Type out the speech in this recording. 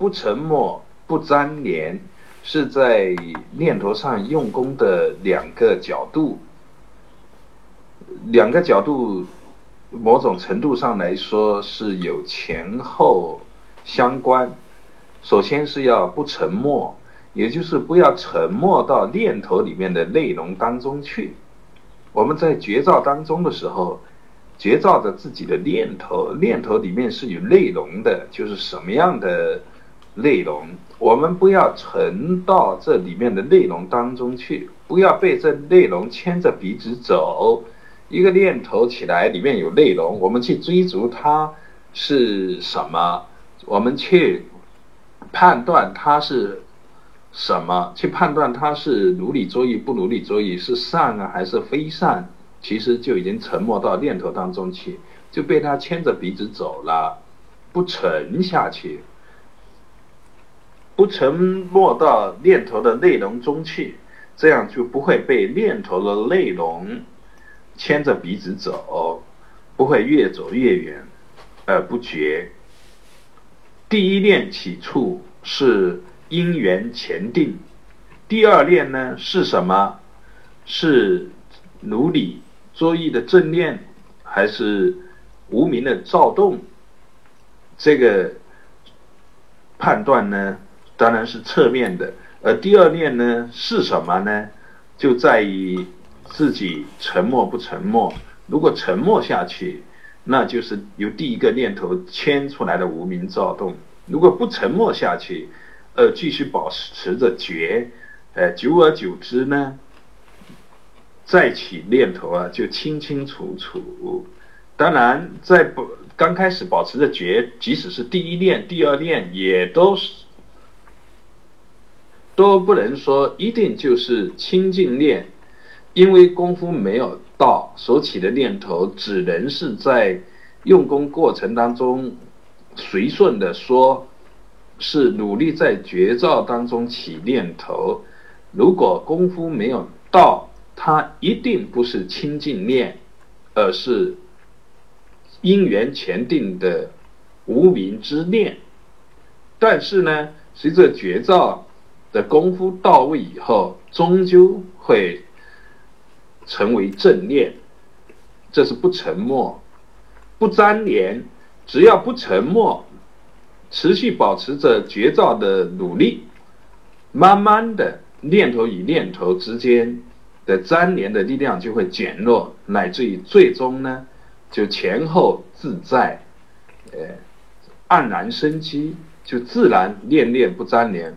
不沉默、不粘连，是在念头上用功的两个角度。两个角度，某种程度上来说是有前后相关。首先是要不沉默，也就是不要沉默到念头里面的内容当中去。我们在觉照当中的时候，觉照着自己的念头，念头里面是有内容的，就是什么样的内容，我们不要沉到这里面的内容当中去，不要被这内容牵着鼻子走。一个念头起来，里面有内容，我们去追逐它是什么，我们去判断它是。什么去判断它是努力作意不努力作意是善啊还是非善？其实就已经沉没到念头当中去，就被他牵着鼻子走了，不沉下去，不沉没到念头的内容中去，这样就不会被念头的内容牵着鼻子走，不会越走越远而不觉。第一念起处是。因缘前定，第二念呢是什么？是努力作意的正念，还是无名的躁动？这个判断呢，当然是侧面的。而第二念呢是什么呢？就在于自己沉默不沉默。如果沉默下去，那就是由第一个念头牵出来的无名躁动；如果不沉默下去，呃，继续保持着觉，呃，久而久之呢，再起念头啊，就清清楚楚。当然，在不刚开始保持着觉，即使是第一念、第二念，也都是都不能说一定就是清净念，因为功夫没有到，所起的念头只能是在用功过程当中随顺的说。是努力在绝照当中起念头，如果功夫没有到，它一定不是清净念，而是因缘前定的无名之念。但是呢，随着绝照的功夫到位以后，终究会成为正念。这是不沉默、不粘连，只要不沉默。持续保持着绝照的努力，慢慢的念头与念头之间的粘连的力量就会减弱，乃至于最终呢，就前后自在，呃，黯然生机，就自然念念不粘连。